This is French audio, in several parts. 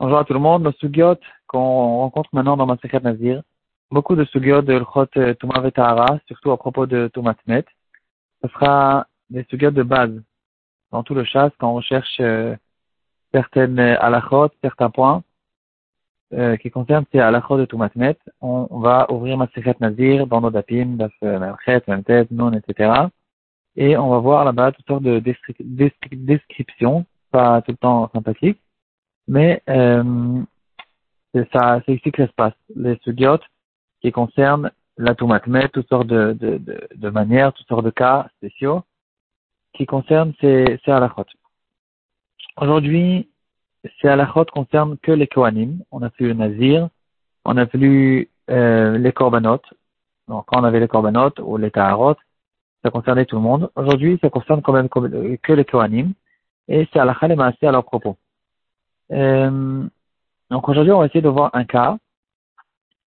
Bonjour à tout le monde. Nos sugyot qu'on rencontre maintenant dans ma secret Nazir, beaucoup de sugyot de l'chot euh, Tumav surtout à propos de Tumatmet, ce sera des sugyot de base. Dans tout le chasse, quand on cherche euh, certaines halachot, certains points euh, qui concernent ces halachot de Tumatmet, on, on, va ouvrir ma secret Nazir dans nos dapim, daf Melchet, Memtet, Nun, etc et on va voir là-bas toutes sortes de descriptions, pas tout le temps sympathiques, mais euh, c'est ici que ça se passe. Les sugiotes qui concernent la toumatmet, toutes sortes de, de, de, manières, toutes sortes de cas spéciaux qui concernent ces, ces halachot. Aujourd'hui, ces halachot concernent que les kohanim. On a vu le nazir, on a vu euh, les korbanot. Donc, quand on avait les korbanot ou les taharot, ça concernait tout le monde. Aujourd'hui, ça concerne quand même que les Kohanim, et c'est à la assez à leur propos. Euh, donc aujourd'hui, on va essayer de voir un cas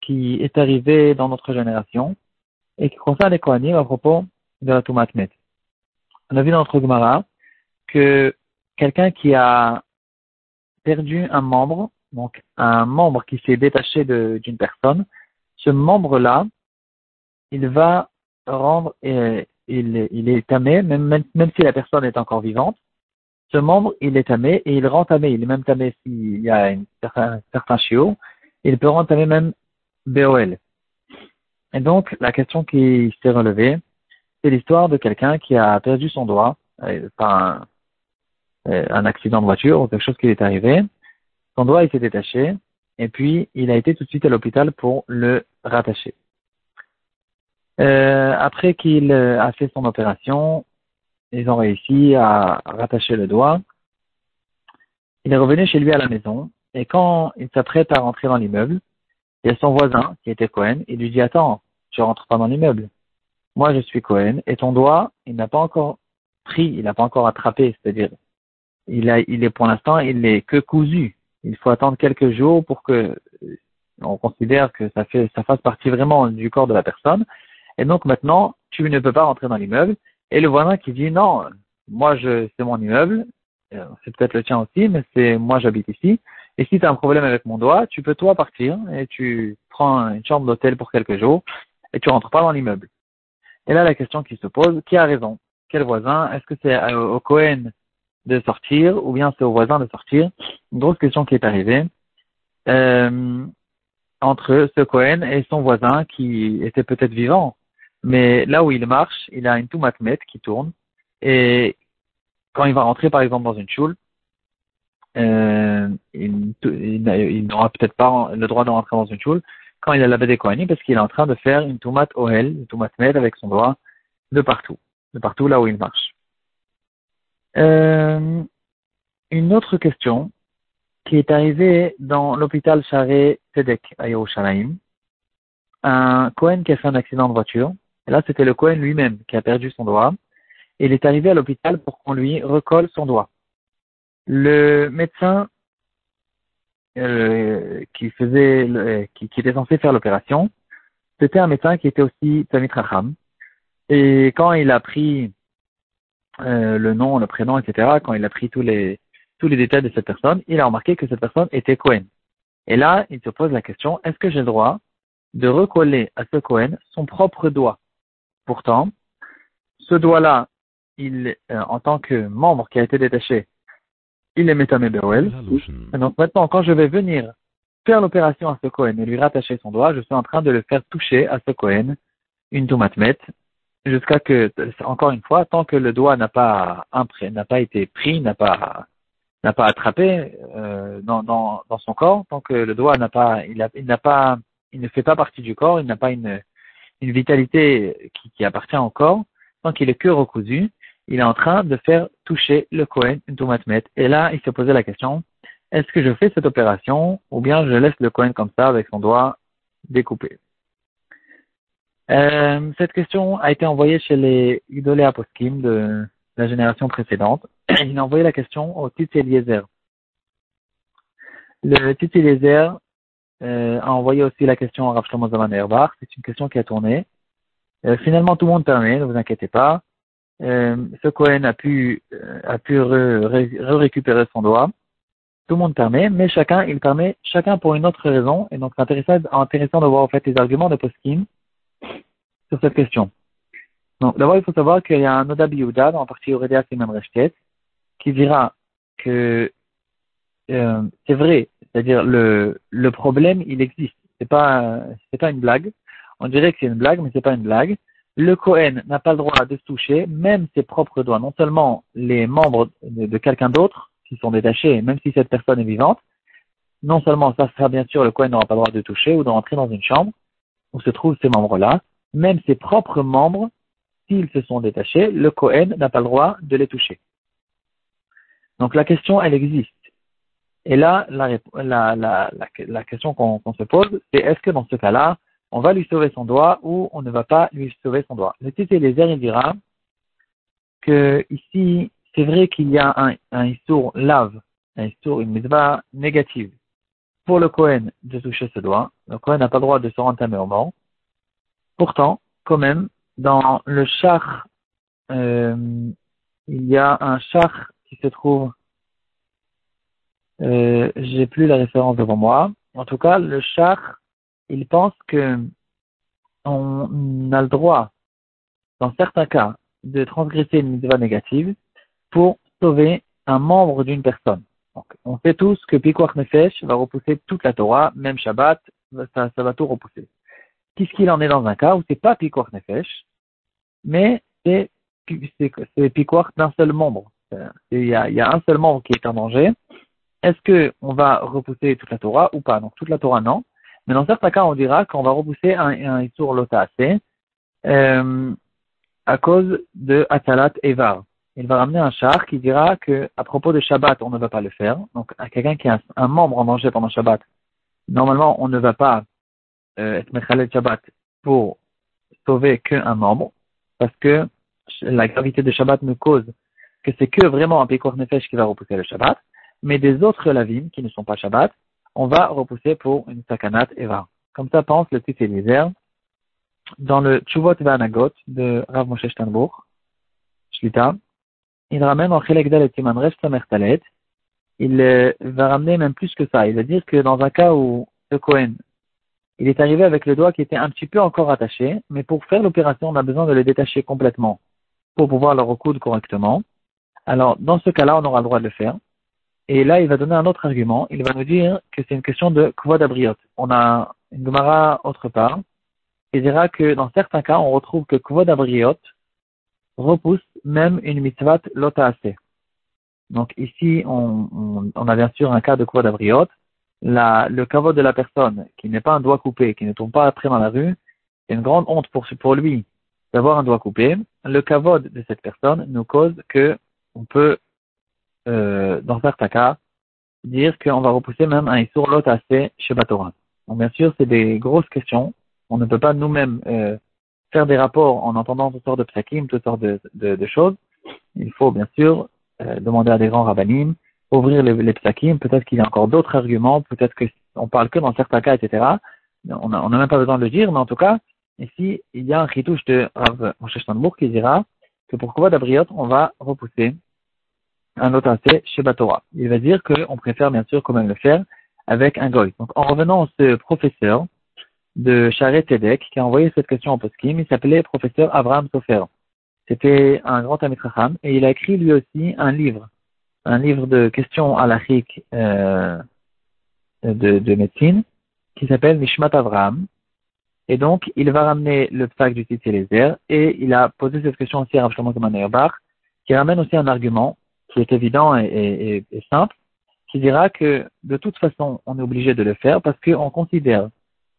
qui est arrivé dans notre génération et qui concerne les Kohanim à propos de la Toumatmet. On a vu dans notre Gemara que quelqu'un qui a perdu un membre, donc un membre qui s'est détaché d'une personne, ce membre-là, il va rendre, et il, il est tamé, même, même, si la personne est encore vivante, ce membre, il est tamé et il rend tamé. Il est même tamé s'il y a un certain, chiot. Il peut rendre tamé même BOL. Et donc, la question qui s'est relevée, c'est l'histoire de quelqu'un qui a perdu son doigt euh, par un, euh, un, accident de voiture ou quelque chose qui est arrivé. Son doigt, il s'est détaché et puis il a été tout de suite à l'hôpital pour le rattacher. Euh, après qu'il euh, a fait son opération, ils ont réussi à rattacher le doigt. Il est revenu chez lui à la maison et quand il s'apprête à rentrer dans l'immeuble, il y a son voisin qui était Cohen. Il lui dit attends, tu rentres pas dans l'immeuble. Moi je suis Cohen et ton doigt, il n'a pas encore pris, il n'a pas encore attrapé, c'est-à-dire il est pour l'instant, il n'est que cousu. Il faut attendre quelques jours pour que on considère que ça fait, ça fasse partie vraiment du corps de la personne. Et donc maintenant, tu ne peux pas rentrer dans l'immeuble. Et le voisin qui dit non, moi je c'est mon immeuble, euh, c'est peut-être le tien aussi, mais c'est moi j'habite ici. Et si tu as un problème avec mon doigt, tu peux toi partir et tu prends une chambre d'hôtel pour quelques jours et tu rentres pas dans l'immeuble. Et là la question qui se pose, qui a raison? Quel voisin? Est-ce que c'est au Cohen de sortir ou bien c'est au voisin de sortir? Une grosse question qui est arrivée. Euh, entre ce Cohen et son voisin qui était peut-être vivant mais là où il marche, il a une toumatmet qui tourne. Et quand il va rentrer, par exemple, dans une choule, euh, il, n'aura peut-être pas le droit de rentrer dans une choule quand il a la des Kohanim parce qu'il est en train de faire une toumat ohel, une toumatmet avec son doigt de partout, de partout là où il marche. Euh, une autre question qui est arrivée dans l'hôpital Charé Tedek à Yerushalayim. Un Cohen qui a fait un accident de voiture et là, c'était le Cohen lui-même qui a perdu son doigt. Et il est arrivé à l'hôpital pour qu'on lui recolle son doigt. Le médecin euh, qui était censé faire l'opération, c'était un médecin qui était aussi Tamit Racham. Et quand il a pris euh, le nom, le prénom, etc., quand il a pris tous les tous les détails de cette personne, il a remarqué que cette personne était Cohen. Et là, il se pose la question est-ce que j'ai le droit de recoller à ce Cohen son propre doigt? Pourtant, ce doigt-là, il, euh, en tant que membre qui a été détaché, il est Metame Beruel. donc maintenant, quand je vais venir faire l'opération à ce Cohen et lui rattacher son doigt, je suis en train de le faire toucher à ce Cohen une toumatmet, jusqu'à que, encore une fois, tant que le doigt n'a pas n'a pas été pris, n'a pas n'a pas attrapé euh, dans, dans, dans son corps, tant que le doigt n'a pas il, il n'a pas il ne fait pas partie du corps, il n'a pas une une vitalité qui, qui appartient corps, tant qu'il est que recousu, il est en train de faire toucher le Kohen une toumatmet. Et là, il se posait la question, est-ce que je fais cette opération ou bien je laisse le Kohen comme ça avec son doigt découpé? Euh, Cette question a été envoyée chez les idolés aposkim de la génération précédente. Il a envoyé la question au Titi Eliezer. Le Titi Eliezer euh, a envoyé aussi la question à Rav Shlomo C'est une question qui a tourné. Euh, finalement, tout le monde permet, ne vous inquiétez pas. euh, ce Cohen a pu, euh, a pu récupérer son doigt. Tout le monde permet, mais chacun, il permet chacun pour une autre raison. Et donc, c'est intéressant, intéressant de voir en fait les arguments de Poskin sur cette question. Donc, d'abord, il faut savoir qu'il y a un Oda Biyuda, dans la partie Aurélia Siman qui dira que euh, c'est vrai, c'est-à-dire le, le problème, il existe. C'est pas, c'est pas une blague. On dirait que c'est une blague, mais c'est pas une blague le Cohen n'a pas le droit de se toucher, même ses propres doigts, non seulement les membres de, quelqu'un d'autre qui sont détachés, même si cette personne est vivante, non seulement ça sera bien sûr le Cohen n'aura pas le droit de toucher ou d'entrer dans une chambre où se trouvent ces membres-là, même ses propres membres, s'ils se sont détachés, le Cohen n'a pas le droit de les toucher. Donc la question, elle existe. Et là, la, la, la, la question qu'on se pose, c'est est-ce que dans ce cas-là, on va lui sauver son doigt ou on ne va pas lui sauver son doigt? Le titre Eliezer, il dira que ici, c'est vrai qu'il y a un, un issour lave, un issour, une mitzvah négative pour le Kohen de toucher ce doigt. Le Kohen n'a pas le droit de se rentamer au mort. Pourtant, quand même, dans le char, euh, il y a un char qui se trouve, euh, j'ai plus la référence devant moi. En tout cas, le char il pense que on a le droit, dans certains cas, de transgresser une mitzvah négative pour sauver un membre d'une personne. Donc, on sait tous que Pikuach Nefesh va repousser toute la Torah, même Shabbat, ça, va tout repousser. Qu'est-ce qu'il en est dans un cas où c'est pas Pikuach Nefesh, mais c'est Pikuach d'un seul membre. A, il y a un seul membre qui est en danger. Est-ce que on va repousser toute la Torah ou pas? Donc toute la Torah non. Mais dans certains cas, on dira qu'on va repousser un, un Issour euh, à cause de Atalat Evar. Il va ramener un char qui dira que à propos de Shabbat, on ne va pas le faire. Donc, à quelqu'un qui a un, membre en danger pendant Shabbat, normalement, on ne va pas euh, être Shabbat pour sauver qu'un membre, parce que la gravité de Shabbat nous cause que c'est que vraiment un Pekor Nefesh qui va repousser le Shabbat, mais des autres lavim qui ne sont pas Shabbat, on va repousser pour une sakanat eva. Comme ça pense le titre Eliezer dans le Chuvot Vanagot de Rav Moshe Steinbourg, Shlita, il ramène en Chelekdal et Timanresh Samertalet, il euh, va ramener même plus que ça. Il va dire que dans un cas où le Cohen, il est arrivé avec le doigt qui était un petit peu encore attaché, mais pour faire l'opération, on a besoin de le détacher complètement pour pouvoir le recoudre correctement. Alors, dans ce cas-là, on aura le droit de le faire. Et là, il va donner un autre argument. Il va nous dire que c'est une question de kvod abriot. On a une Gemara autre part. Il dira que dans certains cas, on retrouve que kvod abriot repousse même une mitzvah lotaase. Donc ici, on, a bien sûr un cas de kvod abriot. La, le kavod de la personne qui n'est pas un doigt coupé, qui ne tombe pas après dans la rue, c'est une grande honte pour, pour lui d'avoir un doigt coupé. Le kavod de cette personne nous cause que on peut euh, dans certains cas, dire qu'on va repousser même un Issour Lot assez chez Batora. Donc, bien sûr, c'est des grosses questions. On ne peut pas nous-mêmes euh, faire des rapports en entendant toutes sortes de psakim, toutes sortes de, de, de choses. Il faut bien sûr euh, demander à des grands rabbinim, ouvrir les, les psakim. Peut-être qu'il y a encore d'autres arguments, peut-être qu'on parle que dans certains cas, etc. On n'a même pas besoin de le dire, mais en tout cas, ici, il y a un chitouche de Rav Moshe qui dira que pour Kovat Abriot, on va repousser un autre assez chez Batora. Il va dire qu'on préfère bien sûr quand même le faire avec un goy. Donc en revenant à ce professeur de Charet Tedek qui a envoyé cette question en poskim, il s'appelait professeur Abraham Sofer. C'était un grand amitracham et il a écrit lui aussi un livre, un livre de questions à euh, de, de médecine qui s'appelle Mishmat Abraham. Et donc, il va ramener le psaque du titre Eliezer et il a posé cette question aussi à Rav Shlomo qui ramène aussi un argument qui est évident et, simple, qui dira que de toute façon, on est obligé de le faire parce qu'on considère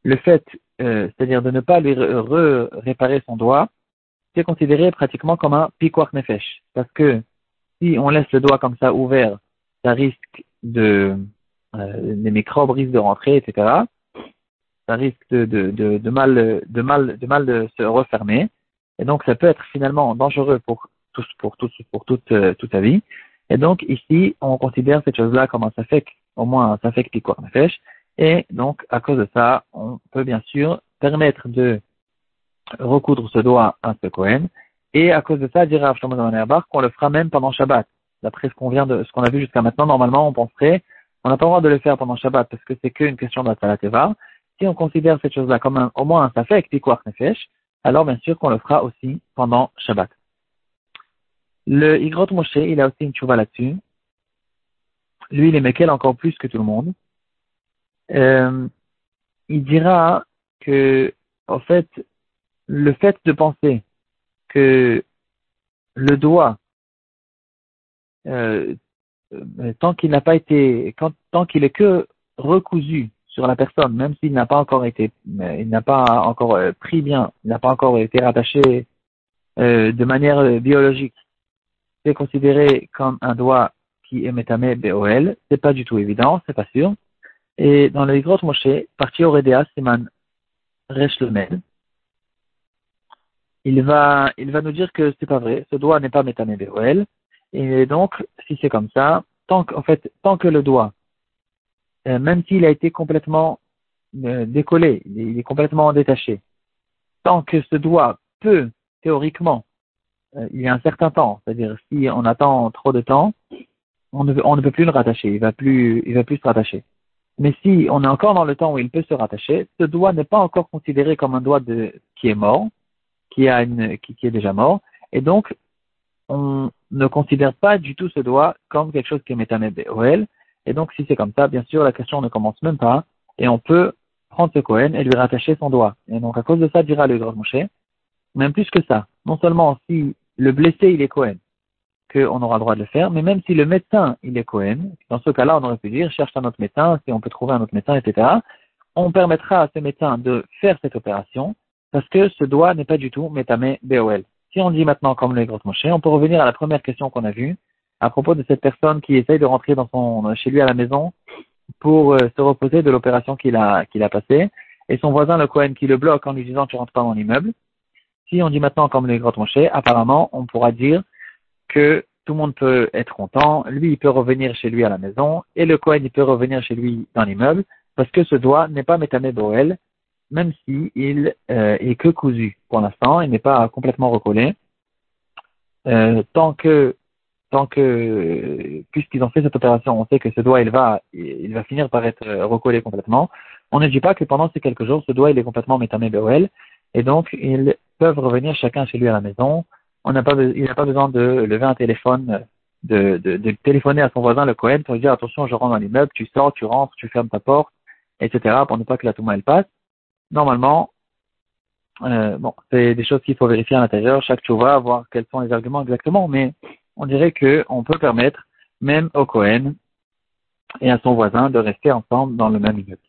le fait, euh, c'est-à-dire de ne pas lui réparer son doigt, c'est considéré pratiquement comme un piquoir nefesh. Parce que si on laisse le doigt comme ça ouvert, ça risque de, euh, les microbes risquent de rentrer, etc. Ça risque de, mal, de mal, de mal de se refermer. Et donc, ça peut être finalement dangereux pour tous, pour tout, pour toute, euh, toute sa vie. Et donc, ici, on considère cette chose-là comme un safek, au moins un safek piquoir nefesh. Et donc, à cause de ça, on peut bien sûr permettre de recoudre ce doigt à ce Cohen Et à cause de ça, dirait Rav qu'on le fera même pendant Shabbat. D'après ce qu'on vient de, ce qu'on a vu jusqu'à maintenant, normalement, on penserait, on n'a pas le droit de le faire pendant Shabbat parce que c'est qu'une question de la Si on considère cette chose-là comme un, au moins un safek, tikwach nefesh, alors bien sûr qu'on le fera aussi pendant Shabbat. Le Igrot Moshe, il a aussi une chouva là-dessus. Lui, il est Mekel encore plus que tout le monde. Euh, il dira que, en fait, le fait de penser que le doigt, euh, euh, tant qu'il n'a pas été, quand, tant qu'il est que recousu sur la personne, même s'il n'a pas encore été, il n'a pas encore euh, pris bien, il n'a pas encore été rattaché de manière biologique, c'est considéré comme un doigt qui est métamé BOL, c'est pas du tout évident, c'est pas sûr. Et dans le Igrot Moshe, partie Oredea, Siman Resh il va, il va nous dire que c'est pas vrai, ce doigt n'est pas métamé BOL. Et donc, si c'est comme ça, tant en fait, tant que le doigt, euh, même s'il a été complètement euh, décollé, il est, complètement détaché, tant que ce doigt peut, théoriquement, euh, il y a un certain temps, c'est-à-dire si on attend trop de temps, on ne, peut plus le rattacher, il va plus, il va plus se rattacher. Mais si on est encore dans le temps où il peut se rattacher, ce doigt n'est pas encore considéré comme un doigt qui est mort, qui, a qui, est déjà mort, et donc on ne considère pas du tout ce doigt comme quelque chose qui est métamé OL. Et donc si c'est comme ça, bien sûr, la question ne commence même pas, et on peut prendre ce Cohen et lui rattacher son doigt. Et donc à cause de ça, dira le grand Moshe, même plus que ça, non seulement si le blessé il est Cohen, qu'on aura le droit de le faire, mais même si le médecin, il est Cohen, dans ce cas-là, on aurait pu dire, cherche un autre médecin, si on peut trouver un autre médecin, etc. On permettra à ce médecin de faire cette opération, parce que ce doigt n'est pas du tout métamé BOL. Si on dit maintenant comme le Grand Moshe, on peut revenir à la première question qu'on a vue, à propos de cette personne qui essaye de rentrer dans son, chez lui à la maison pour euh, se reposer de l'opération qu'il a, qu'il a passée, et son voisin, le Cohen, qui le bloque en lui disant tu rentres pas dans l'immeuble. Si on dit maintenant comme le Grand Moshe, apparemment, on pourra dire que tout le monde peut être content, lui il peut revenir chez lui à la maison, et le Kohen il peut revenir chez lui dans l'immeuble, parce que ce doigt n'est pas métamé Boel, même si euh, est que cousu pour l'instant, il n'est pas complètement recollé. Euh, tant que tant que puisqu'ils ont fait cette opération, on sait que ce doigt il va il va finir par être recollé complètement. On ne dit pas que pendant ces quelques jours, ce doigt il est complètement métamé Boel, et donc ils peuvent revenir chacun chez lui à la maison on n'a pas, il n'a pas besoin de lever un téléphone, de, de, téléphoner à son voisin, le Cohen, pour lui dire attention, je rentre dans l'immeuble, tu sors, tu rentres, tu fermes ta porte, etc., pour ne pas que la touma elle passe. Normalement, euh, bon, c'est des choses qu'il faut vérifier à l'intérieur, chaque va voir quels sont les arguments exactement, mais on dirait que on peut permettre, même au Cohen et à son voisin, de rester ensemble dans le même immeuble.